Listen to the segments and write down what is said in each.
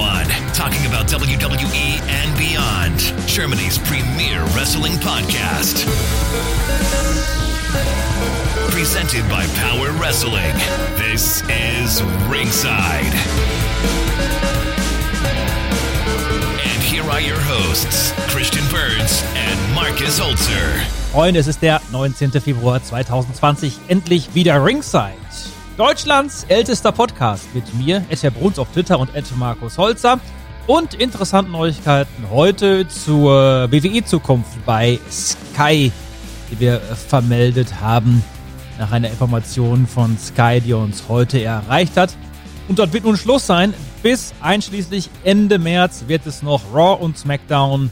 2001, talking about WWE and beyond. Germany's premier wrestling podcast. Presented by Power Wrestling. This is Ringside. And here are your hosts, Christian Burns and Marcus Holzer. Freunde, es ist der 19. Februar 2020, endlich wieder Ringside. Deutschlands ältester Podcast mit mir, Etja Bruns auf Twitter und Markus Holzer. Und interessante Neuigkeiten heute zur WWE-Zukunft bei Sky, die wir vermeldet haben nach einer Information von Sky, die uns heute erreicht hat. Und dort wird nun Schluss sein. Bis einschließlich Ende März wird es noch Raw und SmackDown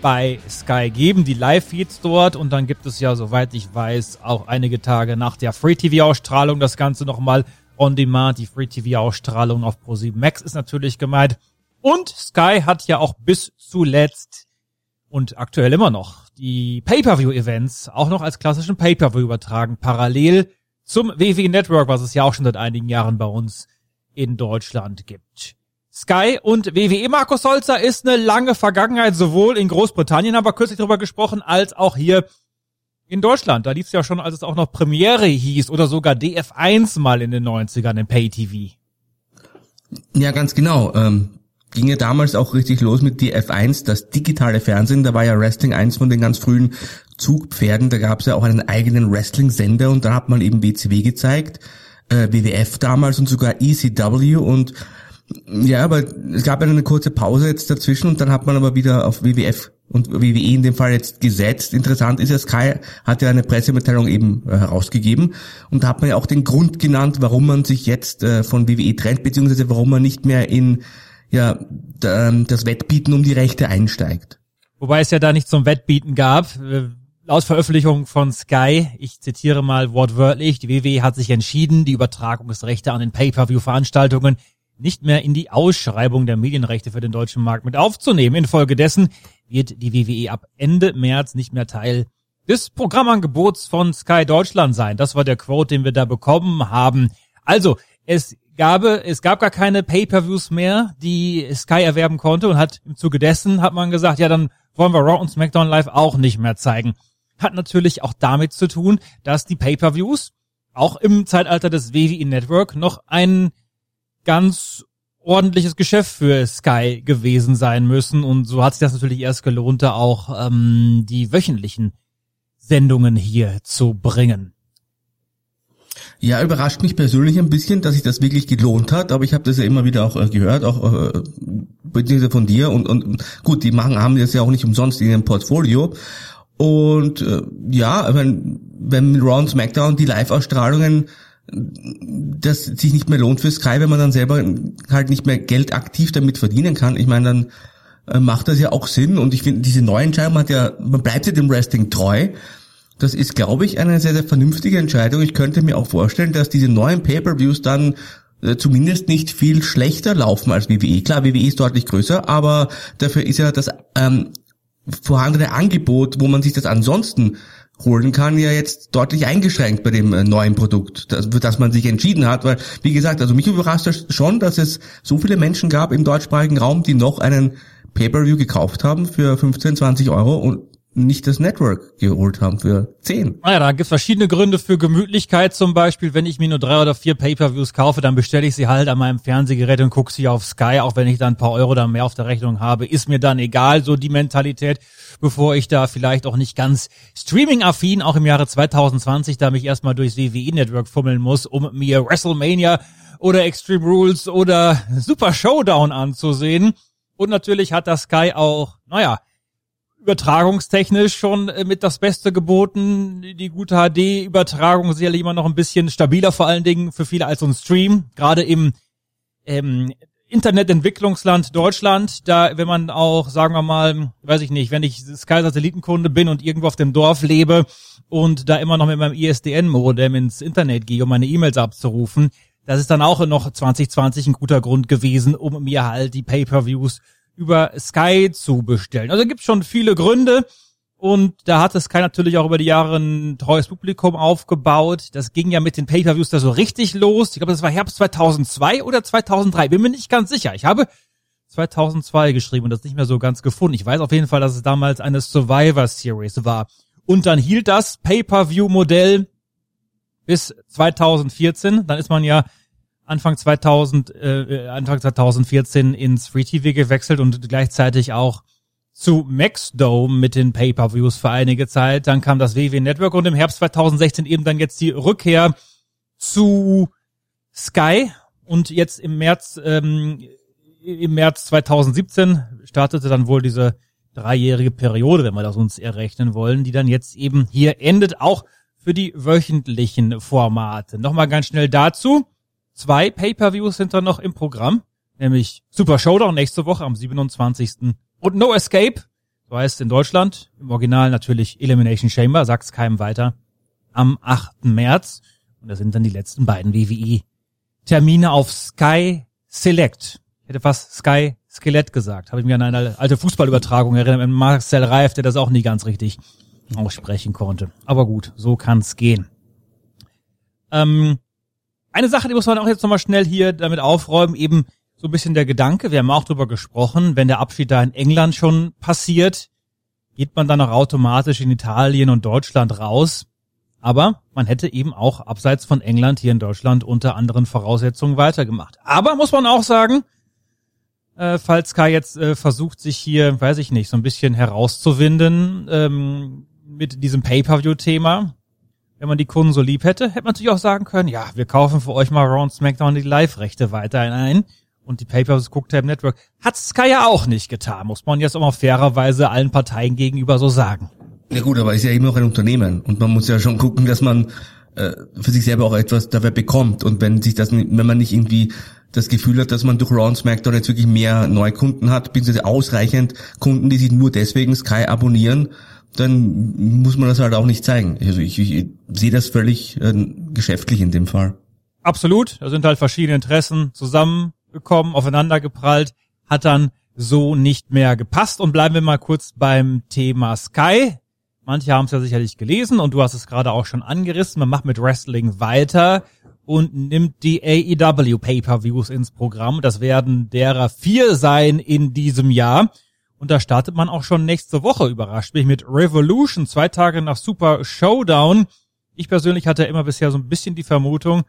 bei Sky geben, die Live-Feeds dort. Und dann gibt es ja, soweit ich weiß, auch einige Tage nach der Free-TV-Ausstrahlung das Ganze nochmal on demand. Die Free-TV-Ausstrahlung auf Pro7 Max ist natürlich gemeint. Und Sky hat ja auch bis zuletzt und aktuell immer noch die Pay-Per-View-Events auch noch als klassischen Pay-Per-View übertragen, parallel zum WWE Network, was es ja auch schon seit einigen Jahren bei uns in Deutschland gibt. Sky und WWE Markus Holzer ist eine lange Vergangenheit, sowohl in Großbritannien, aber kürzlich darüber gesprochen, als auch hier in Deutschland. Da lief es ja schon, als es auch noch Premiere hieß oder sogar DF1 mal in den 90ern im Pay-TV. Ja, ganz genau. Ähm, ging ja damals auch richtig los mit DF1, das digitale Fernsehen. Da war ja Wrestling eins von den ganz frühen Zugpferden. Da gab es ja auch einen eigenen Wrestling-Sender und da hat man eben WCW gezeigt, äh, WWF damals und sogar ECW und ja, aber es gab eine kurze Pause jetzt dazwischen und dann hat man aber wieder auf WWF und WWE in dem Fall jetzt gesetzt. Interessant ist ja, Sky hat ja eine Pressemitteilung eben äh, herausgegeben und da hat man ja auch den Grund genannt, warum man sich jetzt äh, von WWE trennt, beziehungsweise warum man nicht mehr in ja, ähm, das Wettbieten um die Rechte einsteigt. Wobei es ja da nicht zum Wettbieten gab. Äh, Laut Veröffentlichung von Sky, ich zitiere mal wortwörtlich, die WWE hat sich entschieden, die Übertragungsrechte an den Pay-Per-View-Veranstaltungen nicht mehr in die Ausschreibung der Medienrechte für den deutschen Markt mit aufzunehmen. Infolgedessen wird die WWE ab Ende März nicht mehr Teil des Programmangebots von Sky Deutschland sein. Das war der Quote, den wir da bekommen haben. Also, es gab, es gab gar keine Pay-per-Views mehr, die Sky erwerben konnte und hat im Zuge dessen hat man gesagt, ja, dann wollen wir Raw und SmackDown Live auch nicht mehr zeigen. Hat natürlich auch damit zu tun, dass die Pay-per-Views auch im Zeitalter des WWE Network noch ein ganz ordentliches Geschäft für Sky gewesen sein müssen. Und so hat sich das natürlich erst gelohnt, da auch ähm, die wöchentlichen Sendungen hier zu bringen. Ja, überrascht mich persönlich ein bisschen, dass sich das wirklich gelohnt hat, aber ich habe das ja immer wieder auch äh, gehört, auch äh, von dir und, und gut, die machen haben das ja auch nicht umsonst in ihrem Portfolio. Und äh, ja, wenn, wenn und SmackDown die Live-Ausstrahlungen das sich nicht mehr lohnt für Sky, wenn man dann selber halt nicht mehr Geld aktiv damit verdienen kann. Ich meine, dann äh, macht das ja auch Sinn und ich finde, diese neue Entscheidung hat ja, man bleibt ja dem Wrestling treu. Das ist, glaube ich, eine sehr, sehr vernünftige Entscheidung. Ich könnte mir auch vorstellen, dass diese neuen Pay-Per-Views dann äh, zumindest nicht viel schlechter laufen als WWE. Klar, WWE ist deutlich größer, aber dafür ist ja das ähm, vorhandene Angebot, wo man sich das ansonsten holen kann, ja jetzt deutlich eingeschränkt bei dem äh, neuen Produkt, für das man sich entschieden hat. Weil, wie gesagt, also mich überrascht das schon, dass es so viele Menschen gab im deutschsprachigen Raum, die noch einen Pay-Per-View gekauft haben für 15, 20 Euro und nicht das Network geholt haben für 10. Naja, da gibt's verschiedene Gründe für Gemütlichkeit zum Beispiel. Wenn ich mir nur drei oder vier Pay-Per-Views kaufe, dann bestelle ich sie halt an meinem Fernsehgerät und gucke sie auf Sky, auch wenn ich dann ein paar Euro da mehr auf der Rechnung habe. Ist mir dann egal, so die Mentalität, bevor ich da vielleicht auch nicht ganz streaming-affin, auch im Jahre 2020, da mich erstmal durchs WWE-Network fummeln muss, um mir WrestleMania oder Extreme Rules oder Super Showdown anzusehen. Und natürlich hat das Sky auch, naja, übertragungstechnisch schon äh, mit das Beste geboten. Die gute HD-Übertragung sicherlich immer noch ein bisschen stabiler, vor allen Dingen für viele als so ein Stream. Gerade im ähm, Internetentwicklungsland Deutschland, da, wenn man auch, sagen wir mal, weiß ich nicht, wenn ich Sky-Satellitenkunde bin und irgendwo auf dem Dorf lebe und da immer noch mit meinem ISDN-Modem ins Internet gehe, um meine E-Mails abzurufen, das ist dann auch noch 2020 ein guter Grund gewesen, um mir halt die Pay-Per-Views über Sky zu bestellen. Also gibt schon viele Gründe. Und da hat Sky natürlich auch über die Jahre ein treues Publikum aufgebaut. Das ging ja mit den Pay-Per-Views da so richtig los. Ich glaube, das war Herbst 2002 oder 2003. Bin mir nicht ganz sicher. Ich habe 2002 geschrieben und das nicht mehr so ganz gefunden. Ich weiß auf jeden Fall, dass es damals eine Survivor Series war. Und dann hielt das Pay-Per-View-Modell bis 2014. Dann ist man ja Anfang 2000, äh, Anfang 2014 ins Free TV gewechselt und gleichzeitig auch zu Maxdome mit den Pay-Per-Views für einige Zeit. Dann kam das WW Network und im Herbst 2016 eben dann jetzt die Rückkehr zu Sky und jetzt im März, ähm, im März 2017 startete dann wohl diese dreijährige Periode, wenn wir das uns errechnen wollen, die dann jetzt eben hier endet, auch für die wöchentlichen Formate. Nochmal ganz schnell dazu. Zwei Pay-Per-Views sind dann noch im Programm, nämlich Super Showdown nächste Woche am 27. und No Escape, so heißt es in Deutschland, im Original natürlich Elimination Chamber, sagt's keinem weiter, am 8. März. Und das sind dann die letzten beiden WWE-Termine auf Sky Select. Ich hätte fast Sky Skelett gesagt. Habe ich mir an eine alte Fußballübertragung erinnert mit Marcel Reif, der das auch nie ganz richtig aussprechen konnte. Aber gut, so kann's gehen. Ähm, eine Sache, die muss man auch jetzt nochmal schnell hier damit aufräumen, eben so ein bisschen der Gedanke, wir haben auch drüber gesprochen, wenn der Abschied da in England schon passiert, geht man dann auch automatisch in Italien und Deutschland raus. Aber man hätte eben auch abseits von England hier in Deutschland unter anderen Voraussetzungen weitergemacht. Aber muss man auch sagen, äh, falls Sky jetzt äh, versucht, sich hier, weiß ich nicht, so ein bisschen herauszuwinden ähm, mit diesem Pay-Per-View-Thema, wenn man die Kunden so lieb hätte, hätte man natürlich auch sagen können, ja, wir kaufen für euch mal Raw und SmackDown die Live-Rechte weiterhin ein. Und die Papers Cooktab Network hat Sky ja auch nicht getan, muss man jetzt auch mal fairerweise allen Parteien gegenüber so sagen. Ja gut, aber ist ja immer noch ein Unternehmen und man muss ja schon gucken, dass man äh, für sich selber auch etwas dafür bekommt. Und wenn sich das, wenn man nicht irgendwie das Gefühl hat, dass man durch Raw und SmackDown jetzt wirklich mehr Neukunden hat, beziehungsweise ausreichend Kunden, die sich nur deswegen Sky abonnieren, dann muss man das halt auch nicht zeigen. Also ich, ich sehe das völlig äh, geschäftlich in dem Fall. Absolut. Da sind halt verschiedene Interessen zusammengekommen, aufeinandergeprallt, hat dann so nicht mehr gepasst. Und bleiben wir mal kurz beim Thema Sky. Manche haben es ja sicherlich gelesen und du hast es gerade auch schon angerissen. Man macht mit Wrestling weiter und nimmt die AEW Pay-per-Views ins Programm. Das werden derer vier sein in diesem Jahr. Und da startet man auch schon nächste Woche, überrascht mich, mit Revolution, zwei Tage nach Super Showdown. Ich persönlich hatte immer bisher so ein bisschen die Vermutung,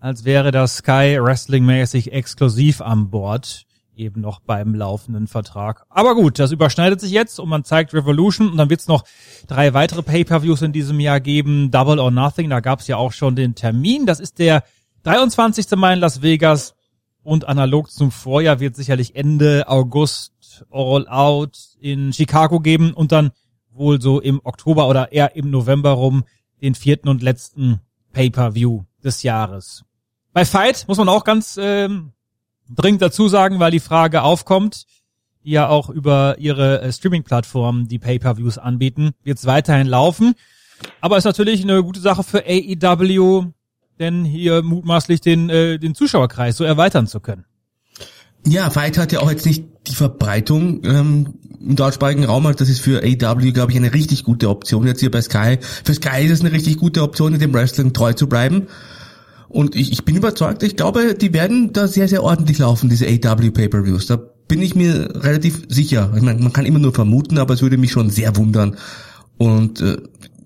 als wäre das Sky Wrestling-mäßig exklusiv an Bord, eben noch beim laufenden Vertrag. Aber gut, das überschneidet sich jetzt und man zeigt Revolution und dann wird's noch drei weitere Pay-Per-Views in diesem Jahr geben. Double or Nothing, da gab's ja auch schon den Termin. Das ist der 23. Mai in Las Vegas und analog zum Vorjahr wird sicherlich Ende August All Out in Chicago geben und dann wohl so im Oktober oder eher im November rum den vierten und letzten Pay-per-View des Jahres. Bei Fight muss man auch ganz ähm, dringend dazu sagen, weil die Frage aufkommt, die ja auch über ihre äh, Streaming-Plattformen die Pay-per-Views anbieten, wird es weiterhin laufen. Aber ist natürlich eine gute Sache für AEW, denn hier mutmaßlich den, äh, den Zuschauerkreis so erweitern zu können. Ja, Fight hat ja auch jetzt nicht die Verbreitung ähm, im deutschsprachigen Raum. Also das ist für AW, glaube ich, eine richtig gute Option jetzt hier bei Sky. Für Sky ist es eine richtig gute Option, in dem Wrestling treu zu bleiben. Und ich, ich bin überzeugt, ich glaube, die werden da sehr, sehr ordentlich laufen, diese AW Pay-Per-Views. Da bin ich mir relativ sicher. Ich meine, man kann immer nur vermuten, aber es würde mich schon sehr wundern. Und äh,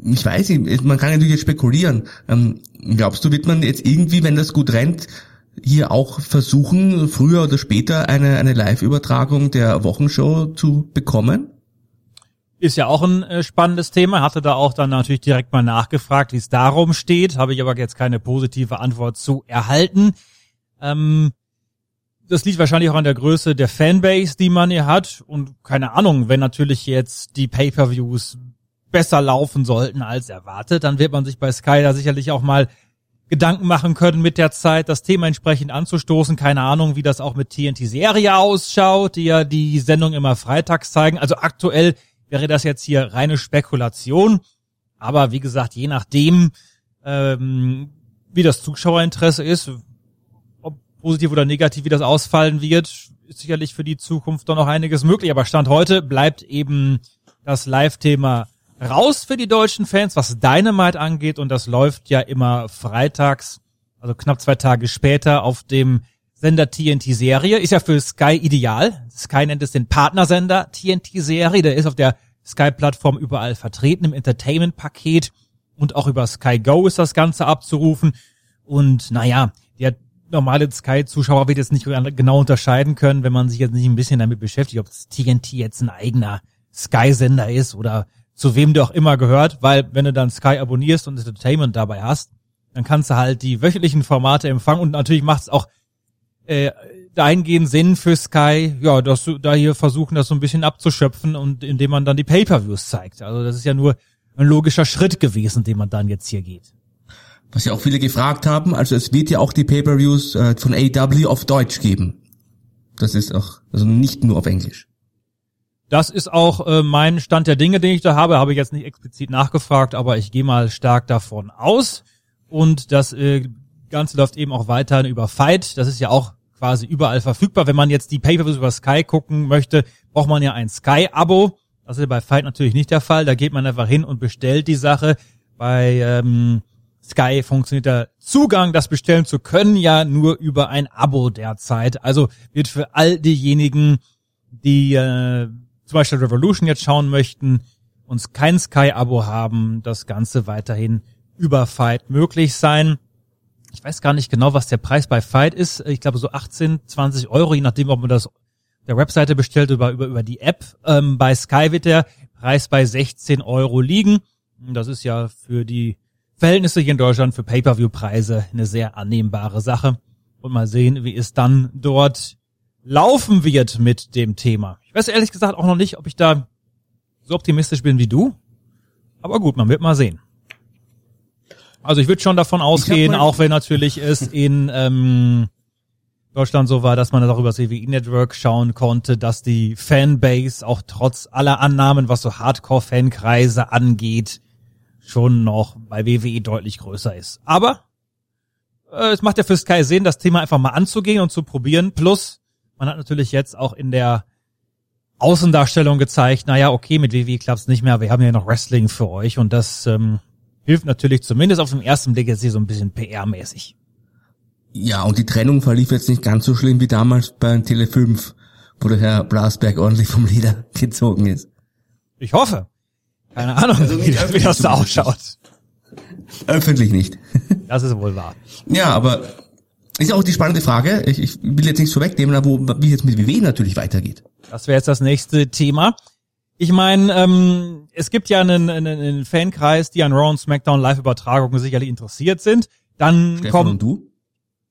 ich weiß nicht, man kann natürlich jetzt spekulieren. Ähm, glaubst du, wird man jetzt irgendwie, wenn das gut rennt, hier auch versuchen, früher oder später eine, eine Live-Übertragung der Wochenshow zu bekommen? Ist ja auch ein äh, spannendes Thema. Hatte da auch dann natürlich direkt mal nachgefragt, wie es darum steht. Habe ich aber jetzt keine positive Antwort zu erhalten. Ähm, das liegt wahrscheinlich auch an der Größe der Fanbase, die man hier hat. Und keine Ahnung, wenn natürlich jetzt die Pay-per-Views besser laufen sollten als erwartet, dann wird man sich bei Sky da sicherlich auch mal Gedanken machen können mit der Zeit, das Thema entsprechend anzustoßen. Keine Ahnung, wie das auch mit TNT-Serie ausschaut, die ja die Sendung immer freitags zeigen. Also aktuell wäre das jetzt hier reine Spekulation. Aber wie gesagt, je nachdem, ähm, wie das Zuschauerinteresse ist, ob positiv oder negativ, wie das ausfallen wird, ist sicherlich für die Zukunft doch noch einiges möglich. Aber Stand heute bleibt eben das Live-Thema raus für die deutschen Fans, was Dynamite angeht. Und das läuft ja immer freitags, also knapp zwei Tage später auf dem Sender TNT Serie. Ist ja für Sky ideal. Sky nennt es den Partnersender TNT Serie. Der ist auf der Sky-Plattform überall vertreten im Entertainment-Paket. Und auch über Sky Go ist das Ganze abzurufen. Und naja, der normale Sky-Zuschauer wird jetzt nicht genau unterscheiden können, wenn man sich jetzt nicht ein bisschen damit beschäftigt, ob das TNT jetzt ein eigener Sky-Sender ist oder zu wem du auch immer gehört, weil wenn du dann Sky abonnierst und Entertainment dabei hast, dann kannst du halt die wöchentlichen Formate empfangen und natürlich macht es auch äh, dahingehend Sinn für Sky, ja, dass du da hier versuchen, das so ein bisschen abzuschöpfen und indem man dann die Pay-per-Views zeigt. Also das ist ja nur ein logischer Schritt gewesen, den man dann jetzt hier geht. Was ja auch viele gefragt haben, also es wird ja auch die Pay-per-Views äh, von AW auf Deutsch geben. Das ist auch, also nicht nur auf Englisch. Das ist auch äh, mein Stand der Dinge, den ich da habe. Habe ich jetzt nicht explizit nachgefragt, aber ich gehe mal stark davon aus. Und das äh, Ganze läuft eben auch weiterhin über Fight. Das ist ja auch quasi überall verfügbar. Wenn man jetzt die Pay-Per-Views über Sky gucken möchte, braucht man ja ein Sky-Abo. Das ist bei Fight natürlich nicht der Fall. Da geht man einfach hin und bestellt die Sache. Bei ähm, Sky funktioniert der Zugang, das bestellen zu können, ja nur über ein Abo derzeit. Also wird für all diejenigen, die äh, zum Beispiel Revolution jetzt schauen möchten, uns kein Sky-Abo haben, das Ganze weiterhin über Fight möglich sein. Ich weiß gar nicht genau, was der Preis bei Fight ist. Ich glaube so 18, 20 Euro, je nachdem, ob man das der Webseite bestellt oder über, über die App. Ähm, bei Sky wird der Preis bei 16 Euro liegen. Das ist ja für die Verhältnisse hier in Deutschland für Pay-Per-View-Preise eine sehr annehmbare Sache. Und mal sehen, wie es dann dort laufen wird mit dem Thema. Ich weiß ehrlich gesagt auch noch nicht, ob ich da so optimistisch bin wie du. Aber gut, man wird mal sehen. Also ich würde schon davon ausgehen, auch wenn natürlich es in ähm, Deutschland so war, dass man das auch über das WWE Network schauen konnte, dass die Fanbase auch trotz aller Annahmen, was so Hardcore-Fankreise angeht, schon noch bei WWE deutlich größer ist. Aber äh, es macht ja für Sky Sinn, das Thema einfach mal anzugehen und zu probieren. Plus, man hat natürlich jetzt auch in der Außendarstellung gezeigt, naja, okay, mit WWE klappt's nicht mehr, wir haben ja noch Wrestling für euch und das ähm, hilft natürlich zumindest auf den ersten Blick jetzt hier so ein bisschen PR-mäßig. Ja, und die Trennung verlief jetzt nicht ganz so schlimm wie damals bei Tele 5, wo der Herr Blasberg ordentlich vom Leder gezogen ist. Ich hoffe. Keine Ahnung, also wie, wie das da ausschaut. Öffentlich nicht. Das ist wohl wahr. Ja, aber ist ja auch die spannende Frage. Ich, ich will jetzt nichts vorwegnehmen, wo, wie jetzt mit WWE natürlich weitergeht. Das wäre jetzt das nächste Thema. Ich meine, ähm, es gibt ja einen, einen, einen Fankreis, die an Raw und SmackDown Live-Übertragungen sicherlich interessiert sind. Dann Stefan kommen und du?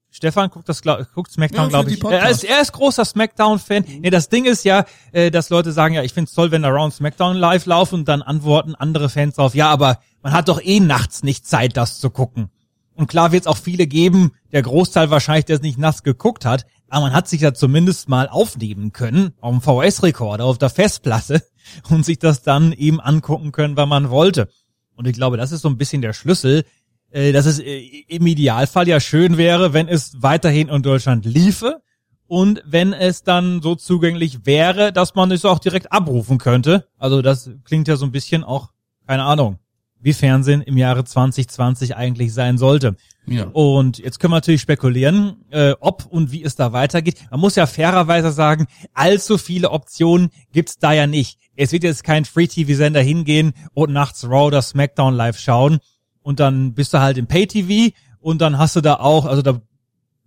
Stefan guckt das guckt SmackDown, Ja, glaube ich. Er ist, er ist großer SmackDown-Fan. Nee, das Ding ist ja, äh, dass Leute sagen, ja, ich find's toll, wenn da Raw und SmackDown live laufen und dann antworten andere Fans drauf, ja, aber man hat doch eh nachts nicht Zeit, das zu gucken. Und klar wird es auch viele geben, der Großteil wahrscheinlich, der es nicht nass geguckt hat, aber man hat sich ja zumindest mal aufnehmen können, auf dem VS-Rekorder, auf der Festplatte und sich das dann eben angucken können, wenn man wollte. Und ich glaube, das ist so ein bisschen der Schlüssel, äh, dass es äh, im Idealfall ja schön wäre, wenn es weiterhin in Deutschland liefe und wenn es dann so zugänglich wäre, dass man es auch direkt abrufen könnte. Also das klingt ja so ein bisschen auch, keine Ahnung, wie Fernsehen im Jahre 2020 eigentlich sein sollte. Ja. Und jetzt können wir natürlich spekulieren, äh, ob und wie es da weitergeht. Man muss ja fairerweise sagen, allzu viele Optionen gibt's da ja nicht. Es wird jetzt kein Free-TV-Sender hingehen und nachts Raw oder SmackDown live schauen und dann bist du halt im Pay-TV und dann hast du da auch, also da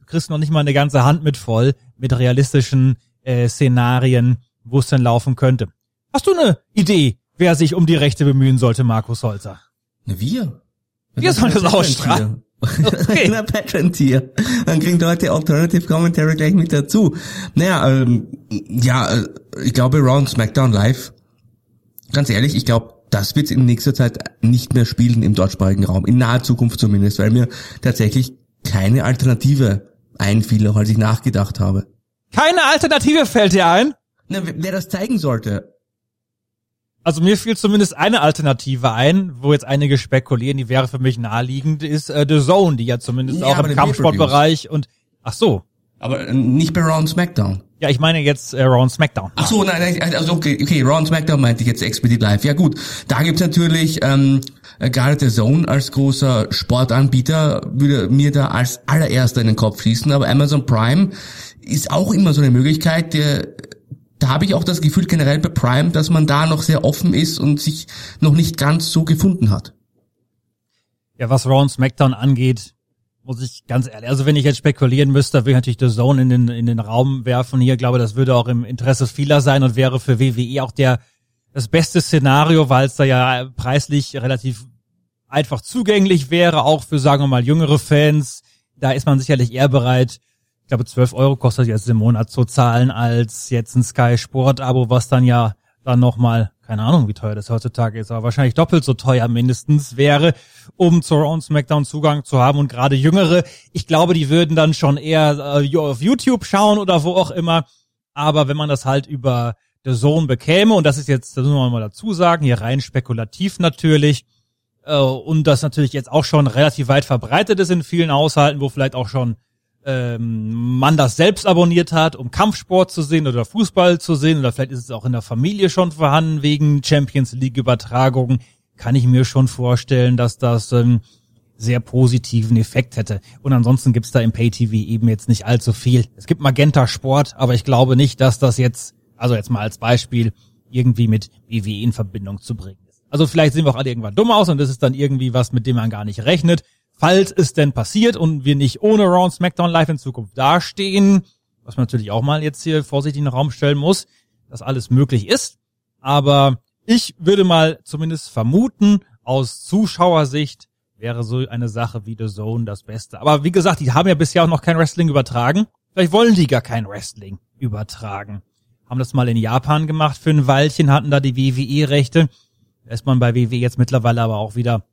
kriegst du noch nicht mal eine ganze Hand mit voll mit realistischen äh, Szenarien, wo es denn laufen könnte. Hast du eine Idee, wer sich um die Rechte bemühen sollte, Markus Holzer? Wir. Wir sollen das ausstrahlen. Okay. Na, Patron-Tier. Dann kriegen Leute Alternative Commentary gleich mit dazu. Naja, ähm, ja, äh, ich glaube Raw und SmackDown Live, ganz ehrlich, ich glaube, das wird in nächster Zeit nicht mehr spielen im deutschsprachigen Raum, in naher Zukunft zumindest, weil mir tatsächlich keine Alternative einfiel, auch als ich nachgedacht habe. Keine Alternative fällt dir ein? Na, wer das zeigen sollte. Also mir fiel zumindest eine Alternative ein, wo jetzt einige spekulieren, die wäre für mich naheliegend, ist äh, The Zone, die ja zumindest Ja, auch im Kampfsportbereich und ach so. Aber äh, nicht bei Raw und SmackDown. Ja, ich meine jetzt äh, Raw und SmackDown. Ach so, nein, nein, also okay, okay, Raw und SmackDown meinte ich jetzt explizit live. Ja gut, da gibt's natürlich ähm, äh, gerade The Zone als großer Sportanbieter würde mir da als allererster in den Kopf schießen, aber Amazon Prime ist auch immer so eine Möglichkeit, der da habe ich auch das Gefühl generell bei Prime, dass man da noch sehr offen ist und sich noch nicht ganz so gefunden hat. Ja, was Raw und SmackDown angeht, muss ich ganz ehrlich, also wenn ich jetzt spekulieren müsste, würde ich natürlich The Zone in den, in den Raum werfen hier. Ich glaube, das würde auch im Interesse vieler sein und wäre für WWE auch der, das beste Szenario, weil es da ja preislich relativ einfach zugänglich wäre, auch für, sagen wir mal, jüngere Fans. Da ist man sicherlich eher bereit, ich glaube, 12 Euro kostet jetzt im Monat zu zahlen, als jetzt ein Sky Sport Abo, was dann ja dann nochmal, keine Ahnung, wie teuer das heutzutage ist, aber wahrscheinlich doppelt so teuer mindestens wäre, um zur und SmackDown Zugang zu haben. Und gerade Jüngere, ich glaube, die würden dann schon eher äh, auf YouTube schauen oder wo auch immer, aber wenn man das halt über The Zone bekäme, und das ist jetzt, das muss man mal dazu sagen, hier rein spekulativ natürlich, äh, und das natürlich jetzt auch schon relativ weit verbreitet ist in vielen Haushalten, wo vielleicht auch schon ähm, man das selbst abonniert hat, um Kampfsport zu sehen oder Fußball zu sehen oder vielleicht ist es auch in der Familie schon vorhanden wegen Champions League Übertragungen, kann ich mir schon vorstellen, dass das ähm, sehr positiven Effekt hätte. Und ansonsten gibt's da im Pay-TV eben jetzt nicht allzu viel. Es gibt Magenta Sport, aber ich glaube nicht, dass das jetzt, also jetzt mal als Beispiel, irgendwie mit WWE in Verbindung zu bringen ist. Also vielleicht sehen wir auch alle irgendwann dumm aus und das ist dann irgendwie was, mit dem man gar nicht rechnet falls es denn passiert und wir nicht ohne Raw und SmackDown Live in Zukunft dastehen, was man natürlich auch mal jetzt hier vorsichtig in den Raum stellen muss, dass alles möglich ist. Aber ich würde mal zumindest vermuten, aus Zuschauersicht wäre so eine Sache wie The Zone das Beste. Aber wie gesagt, die haben ja bisher auch noch kein Wrestling übertragen. Vielleicht wollen die gar kein Wrestling übertragen. Haben das mal in Japan gemacht für ein Weilchen, hatten da die WWE-Rechte. Ist man bei WWE jetzt mittlerweile aber auch wieder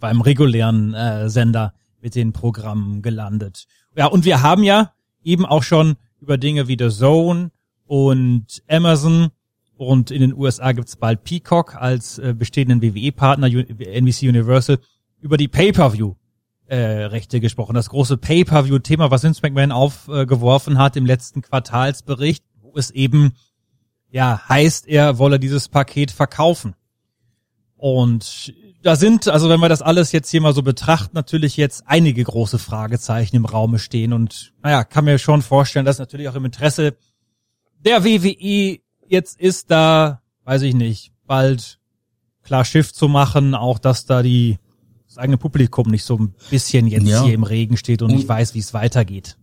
beim regulären äh, Sender mit den Programmen gelandet. Ja, und wir haben ja eben auch schon über Dinge wie The Zone und Amazon und in den USA gibt's bald Peacock als äh, bestehenden WWE-Partner, NBC Universal, über die Pay-Per-View äh, Rechte gesprochen. Das große Pay-Per-View-Thema, was Vince McMahon aufgeworfen hat im letzten Quartalsbericht, wo es eben ja heißt, er wolle dieses Paket verkaufen. Und da sind, also wenn wir das alles jetzt hier mal so betrachten, natürlich jetzt einige große Fragezeichen im Raume stehen und naja, kann mir schon vorstellen, dass natürlich auch im Interesse der WWE jetzt ist, da, weiß ich nicht, bald klar Schiff zu machen, auch dass da die das eigene Publikum nicht so ein bisschen jetzt Ja. hier im Regen steht und, Und- nicht weiß, wie es weitergeht.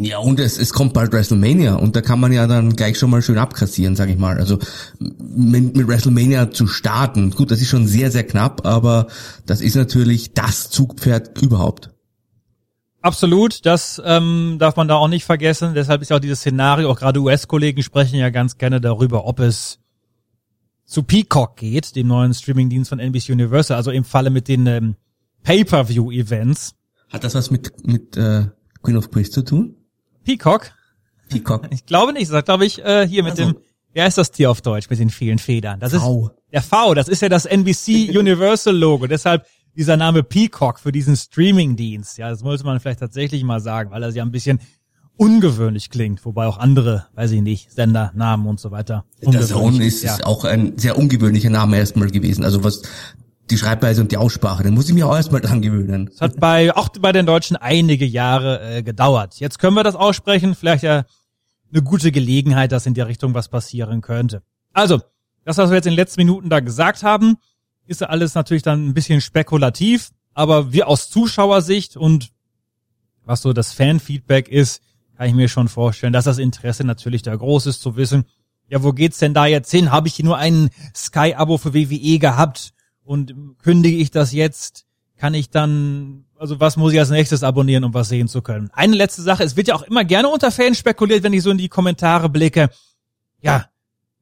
Ja, und es, es kommt bald WrestleMania und da kann man ja dann gleich schon mal schön abkassieren, sag ich mal. Also mit, mit WrestleMania zu starten, gut, das ist schon sehr, sehr knapp, aber das ist natürlich das Zugpferd überhaupt. Absolut, das ähm, darf man da auch nicht vergessen. Deshalb ist ja auch dieses Szenario, auch gerade US-Kollegen sprechen ja ganz gerne darüber, ob es zu Peacock geht, dem neuen Streamingdienst von NBC Universal, also im Falle mit den ähm, Pay-per-View-Events. Hat das was mit, mit äh, Queen of Priest zu tun? Peacock? Peacock. Ich glaube nicht, das glaube ich äh, hier mit Also. dem, wer ist das Tier auf Deutsch mit den vielen Federn? Das V. ist der V, das ist ja das NBC Universal Logo. Deshalb dieser Name Peacock für diesen Streaming-Dienst. Ja, das wollte man vielleicht tatsächlich mal sagen, weil das ja ein bisschen ungewöhnlich klingt, wobei auch andere, weiß ich nicht, Sender, Namen und so weiter. Der Zone ist, ja. ist auch ein sehr ungewöhnlicher Name erstmal gewesen. Also was die Schreibweise und die Aussprache. Da muss ich mich auch erstmal dran gewöhnen. Es hat bei, auch bei den Deutschen einige Jahre äh, gedauert. Jetzt können wir das aussprechen. Vielleicht ja eine gute Gelegenheit, dass in der Richtung was passieren könnte. Also, das, was wir jetzt in den letzten Minuten da gesagt haben, ist ja alles natürlich dann ein bisschen spekulativ, aber wir aus Zuschauersicht und was so das Fanfeedback ist, kann ich mir schon vorstellen, dass das Interesse natürlich da groß ist zu wissen, ja, wo geht's denn da jetzt hin? Habe ich hier nur ein Sky-Abo für WWE gehabt und kündige ich das jetzt? Kann ich dann, also was muss ich als nächstes abonnieren, um was sehen zu können? Eine letzte Sache, es wird ja auch immer gerne unter Fans spekuliert, wenn ich so in die Kommentare blicke. Ja,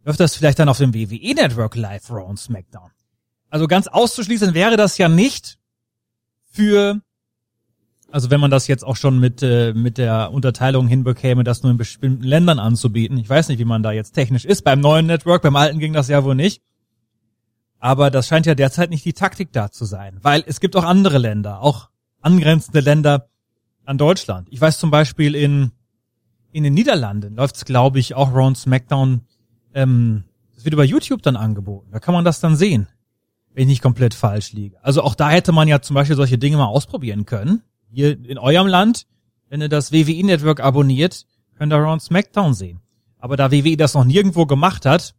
läuft das vielleicht dann auf dem WWE Network Live Raw und SmackDown? Also ganz auszuschließen wäre das ja nicht für also wenn man das jetzt auch schon mit, äh, mit der Unterteilung hinbekäme, das nur in bestimmten Ländern anzubieten. Ich weiß nicht, wie man da jetzt technisch ist. Beim neuen Network, beim alten ging das ja wohl nicht. Aber das scheint ja derzeit nicht die Taktik da zu sein, weil es gibt auch andere Länder, auch angrenzende Länder an Deutschland. Ich weiß zum Beispiel in, in den Niederlanden läuft es, glaube ich, auch Raw SmackDown, ähm, das wird über YouTube dann angeboten. Da kann man das dann sehen, wenn ich nicht komplett falsch liege. Also auch da hätte man ja zum Beispiel solche Dinge mal ausprobieren können hier in eurem Land, wenn ihr das WWE-Network abonniert, könnt ihr Raw SmackDown sehen. Aber da WWE das noch nirgendwo gemacht hat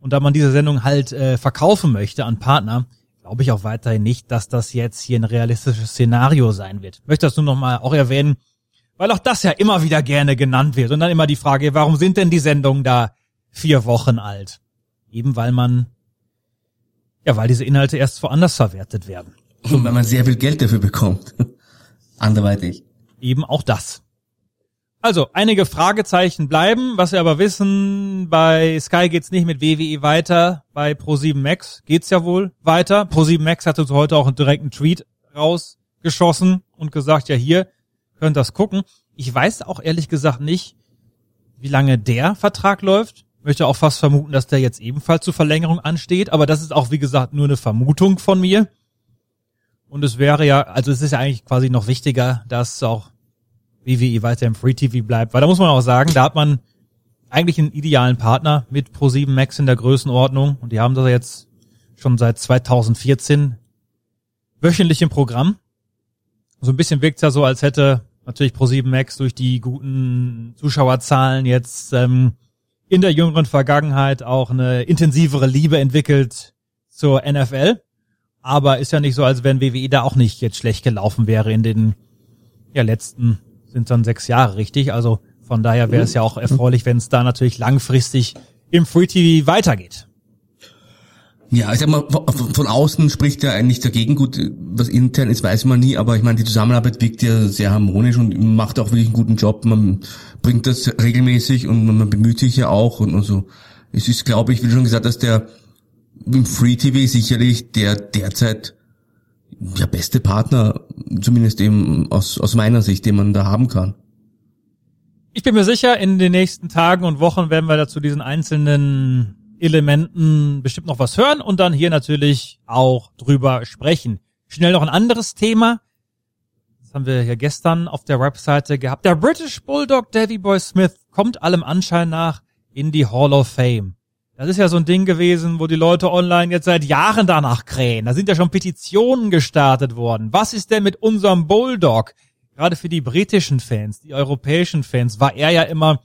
und da man diese Sendung halt äh, verkaufen möchte an Partner, glaube ich auch weiterhin nicht, dass das jetzt hier ein realistisches Szenario sein wird. Möchte das nur noch mal auch erwähnen, weil auch das ja immer wieder gerne genannt wird und dann immer die Frage, warum sind denn die Sendungen da vier Wochen alt? Eben weil man, ja, weil diese Inhalte erst woanders verwertet werden. Und weil man sehr viel Geld dafür bekommt anderweitig. Eben auch das. Also, einige Fragezeichen bleiben. Was wir aber wissen, bei Sky geht's nicht mit WWE weiter. Bei Pro7 Max geht's ja wohl weiter. Pro7 Max hatte so heute auch einen direkten Tweet rausgeschossen und gesagt, ja hier, könnt das gucken. Ich weiß auch ehrlich gesagt nicht, wie lange der Vertrag läuft. Möchte auch fast vermuten, dass der jetzt ebenfalls zur Verlängerung ansteht. Aber das ist auch, wie gesagt, nur eine Vermutung von mir. Und es wäre ja, also es ist ja eigentlich quasi noch wichtiger, dass auch WWE weiter im Free TV bleibt, weil da muss man auch sagen, da hat man eigentlich einen idealen Partner mit Pro7 Max in der Größenordnung und die haben das jetzt schon seit 2014 wöchentlich im Programm. So ein bisschen wirkt es ja so, als hätte natürlich Pro7 Max durch die guten Zuschauerzahlen jetzt ähm, in der jüngeren Vergangenheit auch eine intensivere Liebe entwickelt zur NFL. Aber ist ja nicht so, als wenn WWE da auch nicht jetzt schlecht gelaufen wäre in den ja, letzten sind dann sechs Jahre, richtig? Also von daher wäre es ja auch erfreulich, wenn es da natürlich langfristig im Free TV weitergeht. Ja, ich sag mal, von außen spricht ja eigentlich dagegen. Gut, was intern ist, weiß man nie, aber ich meine, die Zusammenarbeit wirkt ja sehr harmonisch und macht auch wirklich einen guten Job. Man bringt das regelmäßig und man bemüht sich ja auch und, und so. Es ist, glaube ich, wie schon gesagt hast, der im Free TV sicherlich der derzeit ja beste Partner, zumindest eben aus, aus meiner Sicht, den man da haben kann. Ich bin mir sicher, in den nächsten Tagen und Wochen werden wir dazu diesen einzelnen Elementen bestimmt noch was hören und dann hier natürlich auch drüber sprechen. Schnell noch ein anderes Thema. Das haben wir ja gestern auf der Webseite gehabt. Der British Bulldog Davy Boy Smith kommt allem Anschein nach in die Hall of Fame. Das ist ja so ein Ding gewesen, wo die Leute online jetzt seit Jahren danach krähen. Da sind ja schon Petitionen gestartet worden. Was ist denn mit unserem Bulldog? Gerade für die britischen Fans, die europäischen Fans, war er ja immer,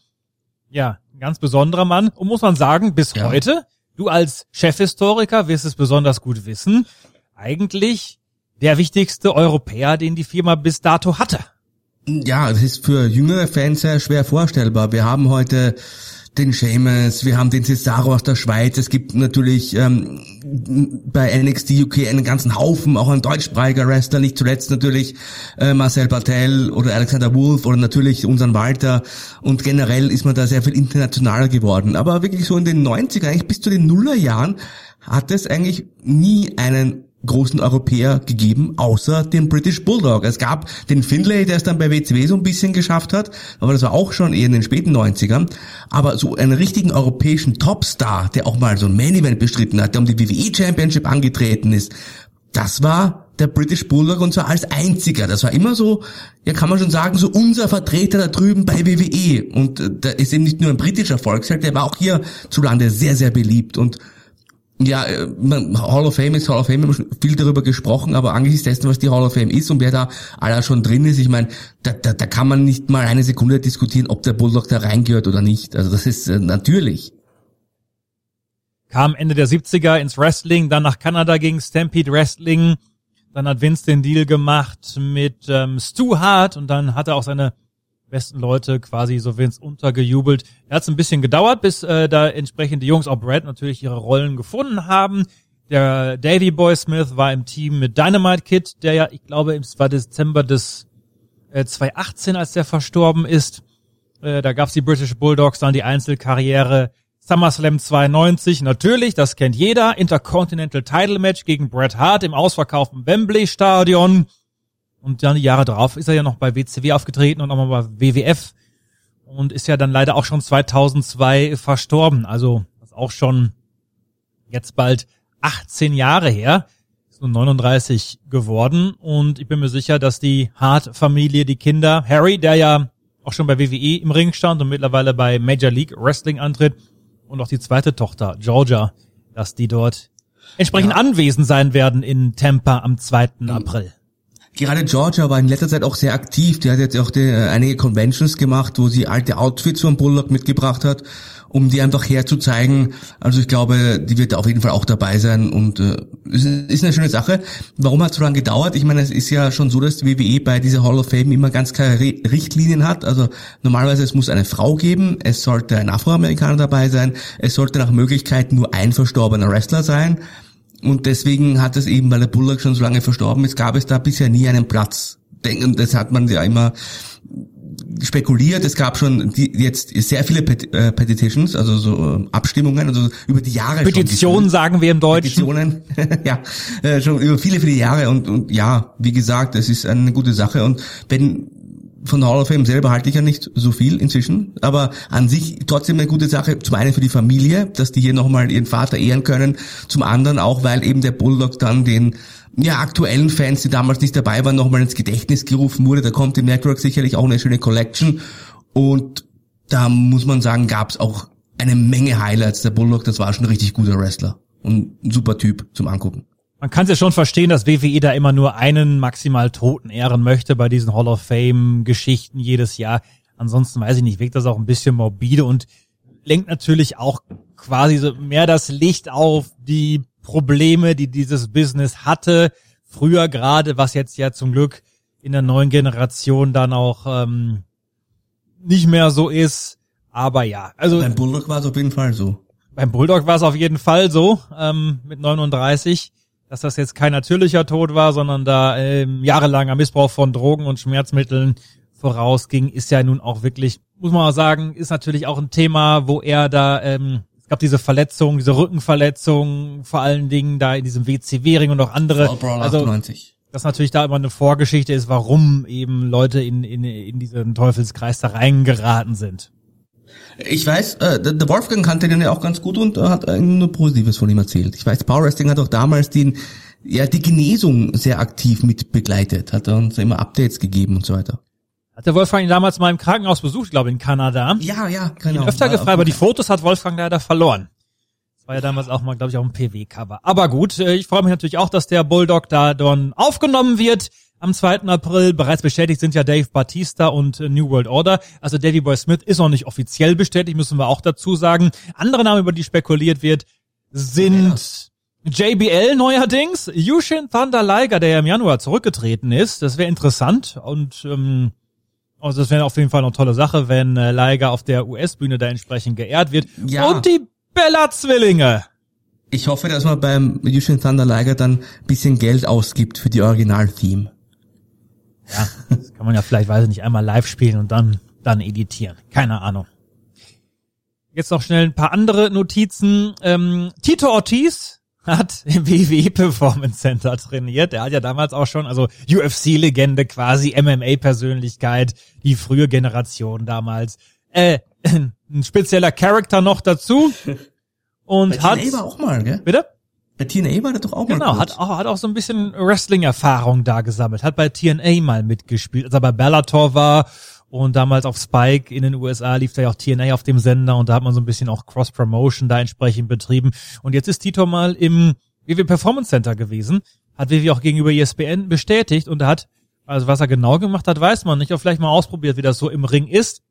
ja, ein ganz besonderer Mann. Und muss man sagen, bis ja. heute, du als Chefhistoriker wirst es besonders gut wissen, eigentlich der wichtigste Europäer, den die Firma bis dato hatte. Ja, das ist für jüngere Fans sehr schwer vorstellbar. Wir haben heute den Seamus, wir haben den Cesaro aus der Schweiz, es gibt natürlich ähm, bei NXT UK einen ganzen Haufen, auch ein deutschsprachiger Wrestler, nicht zuletzt natürlich äh, Marcel Bartel oder Alexander Wolf oder natürlich unseren Walter. Und generell ist man da sehr viel internationaler geworden. Aber wirklich so in den 90er, eigentlich bis zu den Nullerjahren hat es eigentlich nie einen großen Europäer gegeben, außer den British Bulldog. Es gab den Finlay, der es dann bei WCW so ein bisschen geschafft hat, aber das war auch schon eher in den späten 90ern. Aber so einen richtigen europäischen Topstar, der auch mal so ein Main Event bestritten hat, der um die WWE Championship angetreten ist, das war der British Bulldog und zwar als einziger. Das war immer so, ja kann man schon sagen, so unser Vertreter da drüben bei WWE. Und äh, da ist eben nicht nur ein britischer Volksheld, der war auch hier zu Lande sehr, sehr beliebt. Und Ja, äh, Hall of Fame ist Hall of Fame, wir haben viel darüber gesprochen, aber angesichts dessen, was die Hall of Fame ist und wer da aller schon drin ist, ich meine, da, da, da kann man nicht mal eine Sekunde diskutieren, ob der Bulldog da reingehört oder nicht. Also das ist äh, natürlich. Kam Ende der 70er ins Wrestling, dann nach Kanada ging Stampede Wrestling, dann hat Vince den Deal gemacht mit ähm, Stu Hart und dann hat er auch seine besten Leute quasi so Vince untergejubelt. Er hat es ein bisschen gedauert, bis äh, da entsprechend Jungs, auch Brad, natürlich ihre Rollen gefunden haben. Der Davy Boy Smith war im Team mit Dynamite Kid, der ja, ich glaube, es war Dezember des äh, 2018, als der verstorben ist. Äh, da gab's die British Bulldogs, dann die Einzelkarriere. SummerSlam 92, natürlich, das kennt jeder. Intercontinental Title Match gegen Bret Hart im ausverkauften Wembley Stadion. Und dann die Jahre drauf ist er ja noch bei WCW aufgetreten und auch mal bei WWF und ist ja dann leider auch schon 2002 verstorben. Also das ist auch schon jetzt bald 18 Jahre her. Ist nun 39 geworden und ich bin mir sicher, dass die Hart-Familie, die Kinder, Harry, der ja auch schon bei WWE im Ring stand und mittlerweile bei Major League Wrestling antritt und auch die zweite Tochter, Georgia, dass die dort entsprechend ja. anwesend sein werden in Tampa am 2. Mhm. April. Gerade Georgia war in letzter Zeit auch sehr aktiv. Die hat jetzt auch die, äh, einige Conventions gemacht, wo sie alte Outfits von Bullock mitgebracht hat, um die einfach herzuzeigen. Also ich glaube, die wird auf jeden Fall auch dabei sein und äh, ist, ist eine schöne Sache. Warum hat es so lange gedauert? Ich meine, es ist ja schon so, dass die WWE bei dieser Hall of Fame immer ganz klare Richtlinien hat. Also normalerweise es muss eine Frau geben, es sollte ein Afroamerikaner dabei sein, es sollte nach Möglichkeit nur ein verstorbener Wrestler sein. Und deswegen hat es eben, weil der Bullock schon so lange verstorben ist, gab es da bisher nie einen Platz. Und das hat man ja immer spekuliert. Es gab schon die, jetzt sehr viele Pet äh, Petitions, also so äh, Abstimmungen, also über die Jahre. Petitionen sagen wir im Deutschen. Petitionen, ja, äh, schon über viele, viele Jahre. Und, und ja, wie gesagt, es ist eine gute Sache. Und wenn von Hall of Fame selber halte ich ja nicht so viel inzwischen, aber an sich trotzdem eine gute Sache. Zum einen für die Familie, dass die hier nochmal ihren Vater ehren können. Zum anderen auch, weil eben der Bulldog dann den ja, aktuellen Fans, die damals nicht dabei waren, nochmal ins Gedächtnis gerufen wurde. Da kommt im Network sicherlich auch eine schöne Collection. Und da muss man sagen, gab es auch eine Menge Highlights. Der Bulldog, das war schon ein richtig guter Wrestler. Und ein super Typ zum Angucken man kann es ja schon verstehen, dass WWE da immer nur einen maximal Toten ehren möchte bei diesen Hall of Fame Geschichten jedes Jahr. Ansonsten weiß ich nicht, wirkt das auch ein bisschen morbide und lenkt natürlich auch quasi so mehr das Licht auf die Probleme, die dieses Business hatte. Früher gerade, was jetzt ja zum Glück in der neuen Generation dann auch ähm, nicht mehr so ist. Aber ja, also. Beim Bulldog war es auf jeden Fall so. Beim Bulldog war es auf jeden Fall so, ähm, mit 39 dass das jetzt kein natürlicher Tod war, sondern da ähm, jahrelanger Missbrauch von Drogen und Schmerzmitteln vorausging, ist ja nun auch wirklich, muss man auch sagen, ist natürlich auch ein Thema, wo er da, ähm, es gab diese Verletzung, diese Rückenverletzung, vor allen Dingen da in diesem WCW-Ring und auch andere. Also, 98. Das natürlich da immer eine Vorgeschichte ist, warum eben Leute in, in, in diesen Teufelskreis da reingeraten sind. Ich weiß, äh, der Wolfgang kannte den ja auch ganz gut und äh, hat eigentlich nur Positives von ihm erzählt. Ich weiß, Power Wrestling hat auch damals den, ja, die Genesung sehr aktiv mit begleitet, hat er uns immer Updates gegeben und so weiter. Hat der Wolfgang ihn damals mal im Krankenhaus besucht, glaube ich, in Kanada? Ja, ja, genau. Ihn öfter gefragt, aber die Fotos hat Wolfgang leider verloren. Das war ja damals auch mal, glaube ich, auch ein PW-Cover. Aber gut, äh, ich freue mich natürlich auch, dass der Bulldog da dann aufgenommen wird am 2. April. Bereits bestätigt sind ja Dave Batista und äh, New World Order. Also Davy Boy Smith ist noch nicht offiziell bestätigt, müssen wir auch dazu sagen. Andere Namen, über die spekuliert wird, sind JBL neuerdings, Yushin Thunder Liger, der ja im Januar zurückgetreten ist. Das wäre interessant und ähm, also das wäre auf jeden Fall eine tolle Sache, wenn äh, Liger auf der US-Bühne da entsprechend geehrt wird. Ja. Und die Bella-Zwillinge. Ich hoffe, dass man beim Yushin Thunder Liger dann bisschen Geld ausgibt für die Original-Theme. Ja, das kann man ja vielleicht, weiß ich nicht, einmal live spielen und dann, dann editieren. Keine Ahnung. Jetzt noch schnell ein paar andere Notizen. Ähm, Tito Ortiz hat im WWE Performance Center trainiert. Der hat ja damals auch schon, also UFC-Legende quasi, MMA-Persönlichkeit, die frühe Generation damals. Äh, ein spezieller Charakter noch dazu. Und hat. war auch mal, gell? Bitte? Bei TNA war der doch auch genau, mal hat auch, hat auch so ein bisschen Wrestling-Erfahrung da gesammelt. Hat bei TNA mal mitgespielt, als er bei Bellator war Und damals auf Spike in den USA lief da ja auch TNA auf dem Sender und da hat man so ein bisschen auch Cross-Promotion da entsprechend betrieben. Und jetzt ist Tito mal im WWE Performance Center gewesen, hat WWE auch gegenüber ESPN bestätigt und hat, also was er genau gemacht hat, weiß man nicht, aber vielleicht mal ausprobiert, wie das so im Ring ist.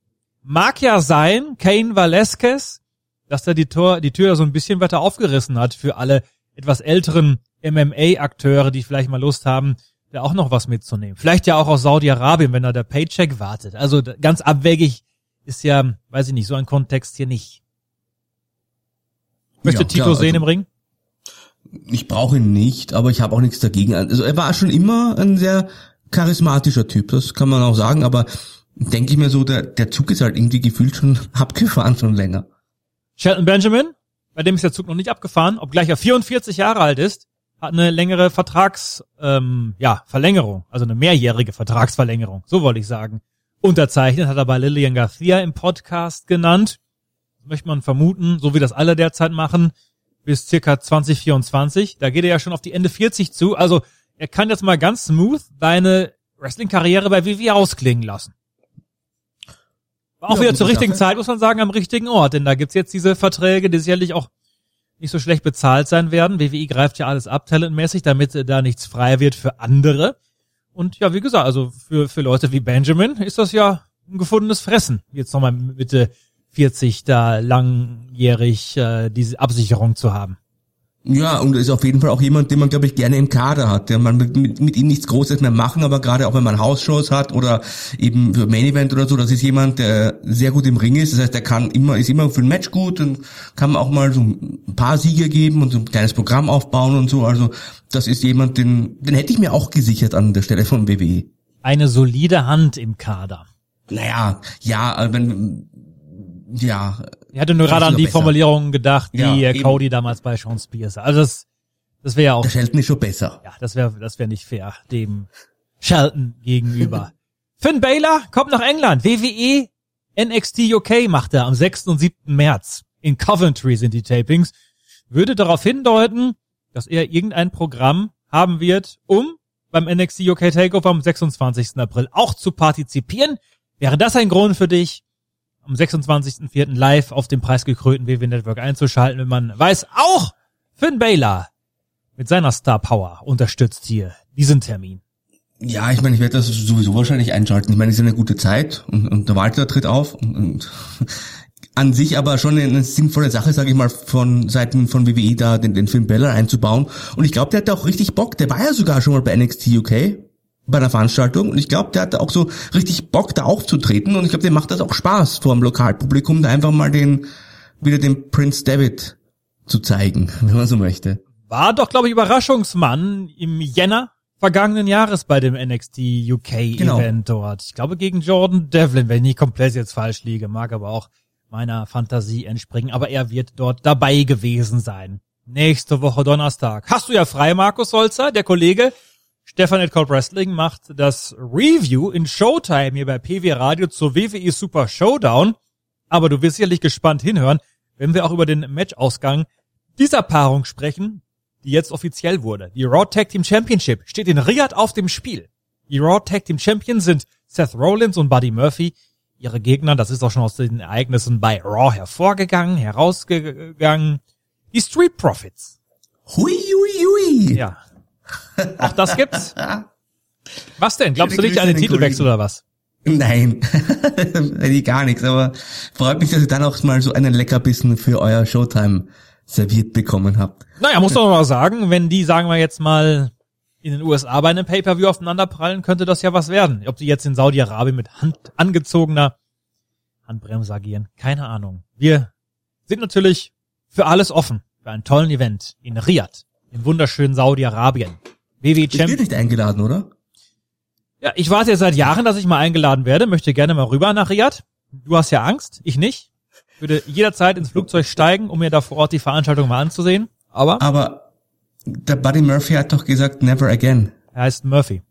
Mag ja sein, Kane Velasquez, dass der die, Tor, die Tür so ein bisschen weiter aufgerissen hat für alle etwas älteren MMA-Akteure, die vielleicht mal Lust haben, da auch noch was mitzunehmen. Vielleicht ja auch aus Saudi-Arabien, wenn da der Paycheck wartet. Also ganz abwegig ist ja, weiß ich nicht, so ein Kontext hier nicht. Möchte Ja, Tito klar, sehen also- im Ring? Ich brauche ihn nicht, aber ich habe auch nichts dagegen. Also er war schon immer ein sehr charismatischer Typ, das kann man auch sagen, aber denke ich mir so, der, der Zug ist halt irgendwie gefühlt schon abgefahren schon länger. Shelton Benjamin, bei dem ist der Zug noch nicht abgefahren, obgleich er 44 Jahre alt ist, hat eine längere Vertrags, ähm, ja, Verlängerung, also eine mehrjährige Vertragsverlängerung, so wollte ich sagen. Unterzeichnet hat er bei Lillian Garcia im Podcast genannt. Möchte man vermuten, so wie das alle derzeit machen, bis circa 2024. Da geht er ja schon auf die Ende 40 zu. Also er kann jetzt mal ganz smooth seine Wrestling-Karriere bei WWE ausklingen lassen. Auch Ja, wieder zur richtigen. Zeit, muss man sagen, am richtigen Ort. Denn da gibt's jetzt diese Verträge, die sicherlich auch nicht so schlecht bezahlt sein werden. WWE greift ja alles ab, talentmäßig, damit äh, da nichts frei wird für andere. Und ja, wie gesagt, also für, für Leute wie Benjamin ist das ja ein gefundenes Fressen. Jetzt nochmal Mitte 40 da langjährig äh, diese Absicherung zu haben. Ja, und ist auf jeden Fall auch jemand, den man, glaube ich, gerne im Kader hat. Der man mit, mit, mit ihm nichts Großes mehr machen, aber gerade auch wenn man Hausshows hat oder eben für Main Event oder so, das ist jemand, der sehr gut im Ring ist. Das heißt, der kann immer, ist immer für ein Match gut und kann auch mal so ein paar Siege geben und so ein kleines Programm aufbauen und so. Also das ist jemand, den, den hätte ich mir auch gesichert an der Stelle von WWE. Eine solide Hand im Kader. Naja, ja, wenn, ja, Ich hatte nur gerade an die besser. Formulierungen gedacht, die Ja, äh. Cody damals bei Sean Spears. Also das, das wäre ja auch der Shelton ist schon besser. Ja, das wäre das wäre nicht fair dem Shelton gegenüber. Finn Baylor kommt nach England. WWE NXT UK macht er am 6. und 7. März. In Coventry sind die Tapings. Würde darauf hindeuten, dass er irgendein Programm haben wird, um beim NXT UK Takeover am 26. April auch zu partizipieren. Wäre das ein Grund für dich, am 26.04. live auf dem preisgekrönten WWE Network einzuschalten, wenn man weiß, auch Finn Baylor mit seiner Star Power unterstützt hier diesen Termin. Ja, ich meine, ich werde das sowieso wahrscheinlich einschalten. Ich meine, es ist eine gute Zeit und, und der Walter tritt auf und, und an sich aber schon eine sinnvolle Sache, sage ich mal, von Seiten von WWE da den, den Film Bella einzubauen. Und ich glaube, der hat auch richtig Bock. Der war ja sogar schon mal bei NXT UK bei einer Veranstaltung und ich glaube, der hat da auch so richtig Bock, da aufzutreten und ich glaube, dem macht das auch Spaß vor dem Lokalpublikum, da einfach mal den wieder den Prince David zu zeigen, wenn man so möchte. War doch, glaube ich, Überraschungsmann im Jänner vergangenen Jahres bei dem NXT UK Genau. Event dort. Ich glaube gegen Jordan Devlin, wenn ich nicht komplett jetzt falsch liege, mag aber auch meiner Fantasie entspringen, aber er wird dort dabei gewesen sein. Nächste Woche Donnerstag. Hast du ja frei, Markus Holzer, der Kollege Stefan at Cold Wrestling macht das Review in Showtime hier bei PW Radio zur WWE Super Showdown. Aber du wirst sicherlich gespannt hinhören, wenn wir auch über den Matchausgang dieser Paarung sprechen, die jetzt offiziell wurde. Die Raw Tag Team Championship steht in Riyadh auf dem Spiel. Die Raw Tag Team Champions sind Seth Rollins und Buddy Murphy. Ihre Gegner, das ist auch schon aus den Ereignissen bei Raw hervorgegangen, herausgegangen. Die Street Profits. Hui, hui, hui. Ja. Auch das gibt's. Was denn? Glaubst du nicht an den Titelwechsel oder was? Nein, gar nichts, aber freut mich, dass ihr dann auch mal so einen Leckerbissen für euer Showtime serviert bekommen habt. Naja, muss doch mal sagen, wenn die, sagen wir jetzt mal, in den USA bei einem Pay-Per-View aufeinanderprallen, könnte das ja was werden. Ob die jetzt in Saudi-Arabien mit Hand angezogener Handbremse agieren, keine Ahnung. Wir sind natürlich für alles offen, für einen tollen Event in Riyadh, im wunderschönen Saudi-Arabien. WWE Ich bin Champion. nicht eingeladen, oder? Ja, ich warte ja seit Jahren, dass ich mal eingeladen werde, möchte gerne mal rüber nach Riyadh. Du hast ja Angst, ich nicht. Würde jederzeit ins Flugzeug steigen, um mir da vor Ort die Veranstaltung mal anzusehen. Aber Aber der Buddy Murphy hat doch gesagt, never again. er heißt Murphy.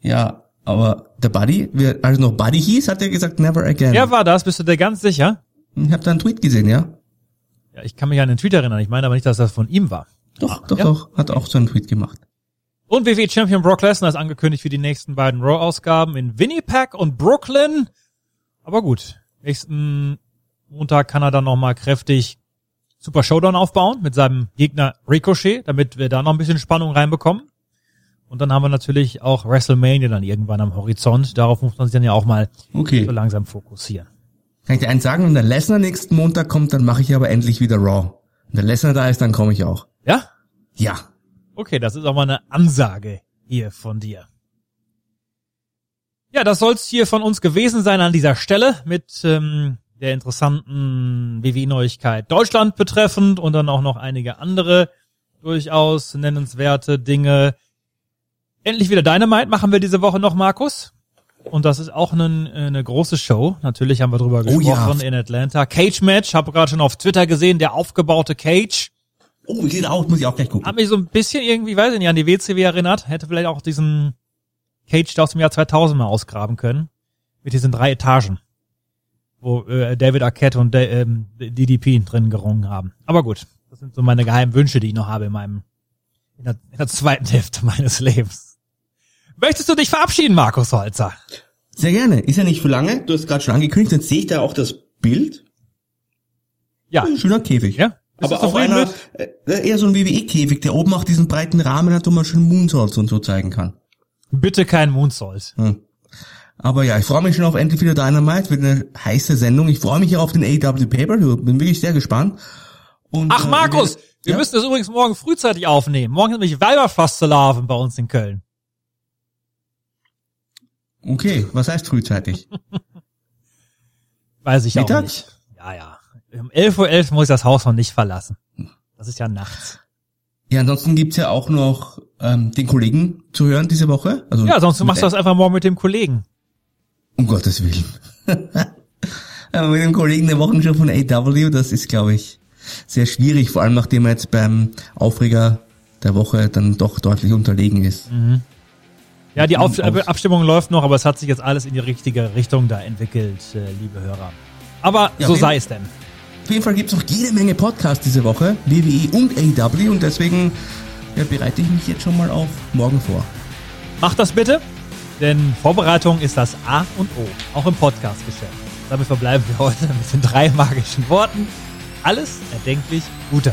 Ja, aber der Buddy, wie- als noch Buddy hieß, hat er gesagt, never again. Wer war das? Bist du dir ganz sicher? Ich habe da einen Tweet gesehen, ja? Ja, ich kann mich an den Tweet erinnern. Ich meine aber nicht, dass das von ihm war. Doch, doch, Ja. doch, hat auch so einen Tweet gemacht. Und WWE Champion Brock Lesnar ist angekündigt für die nächsten beiden Raw-Ausgaben in Winnipeg und Brooklyn. Aber gut. Nächsten Montag kann er dann nochmal kräftig Super Showdown aufbauen mit seinem Gegner Ricochet, damit wir da noch ein bisschen Spannung reinbekommen. Und dann haben wir natürlich auch WrestleMania dann irgendwann am Horizont. Darauf muss man sich dann ja auch mal Okay. so langsam fokussieren. Kann ich dir eins sagen, wenn der Lesnar nächsten Montag kommt, dann mache ich aber endlich wieder Raw. Wenn der Lesnar da ist, dann komme ich auch. Ja? Ja. Okay, das ist auch mal eine Ansage hier von dir. Ja, das soll's hier von uns gewesen sein an dieser Stelle mit ähm, der interessanten WWE-Neuigkeit Deutschland betreffend und dann auch noch einige andere durchaus nennenswerte Dinge. Endlich wieder Dynamite machen wir diese Woche noch, Markus. Und das ist auch eine, eine große Show. Natürlich haben wir drüber Oh ja. gesprochen in Atlanta. Cage Match, habe gerade schon auf Twitter gesehen, der aufgebaute Cage. Oh, sieht aus? Muss ich auch gleich gucken. Hat mich so ein bisschen irgendwie, weiß ich nicht, an die WCW erinnert. Hätte vielleicht auch diesen Cage aus dem Jahr 2000 mal ausgraben können. Mit diesen drei Etagen. Wo äh, David Arquette und äh, ähm, DDP drin gerungen haben. Aber gut, das sind so meine geheimen Wünsche, die ich noch habe in meinem, in der, in der zweiten Hälfte meines Lebens. Möchtest du dich verabschieden, Markus Holzer? Sehr gerne. Ist ja nicht für lange. Du hast gerade schon angekündigt, dann sehe ich da auch das Bild. Ja. Ein schöner Käfig. Ja? Bist Aber zufrieden einer, mit? äh, eher so ein WWE-Käfig, der oben auch diesen breiten Rahmen hat, wo man schön Moonsaults und so zeigen kann. Bitte kein Moonsault. Hm. Aber ja, ich freue mich schon auf endlich wieder Dynamite, wird eine heiße Sendung. Ich freue mich auch auf den AW Paper, bin wirklich sehr gespannt. Und, Ach, äh, Markus, wir ja? müssen das übrigens morgen frühzeitig aufnehmen. Morgen ist nämlich Weiberfastelarven bei uns in Köln. Okay, was heißt frühzeitig? Weiß ich auch Mittags? nicht. Ja, ja. Um 11.11 Uhr muss ich das Haus noch nicht verlassen. Das ist ja nachts. Ja, ansonsten gibt's ja auch noch ähm, den Kollegen zu hören diese Woche. Also Ja, sonst machst du das einfach morgen mit dem Kollegen. Um Gottes Willen. Aber mit dem Kollegen der Wochenshow von AW, das ist, glaube ich, sehr schwierig, vor allem nachdem er jetzt beim Aufreger der Woche dann doch deutlich unterlegen ist. Ja, die Auf auf- Abstimmung läuft noch, aber es hat sich jetzt alles in die richtige Richtung da entwickelt, äh, liebe Hörer. Aber Ja, so sei es denn. Auf jeden Fall gibt's noch jede Menge Podcasts diese Woche, WWE und AW, und deswegen ja, bereite ich mich jetzt schon mal auf morgen vor. Macht das bitte, denn Vorbereitung ist das A und O, auch im Podcast-Geschäft. Damit verbleiben wir heute mit den drei magischen Worten. Alles erdenklich Gute.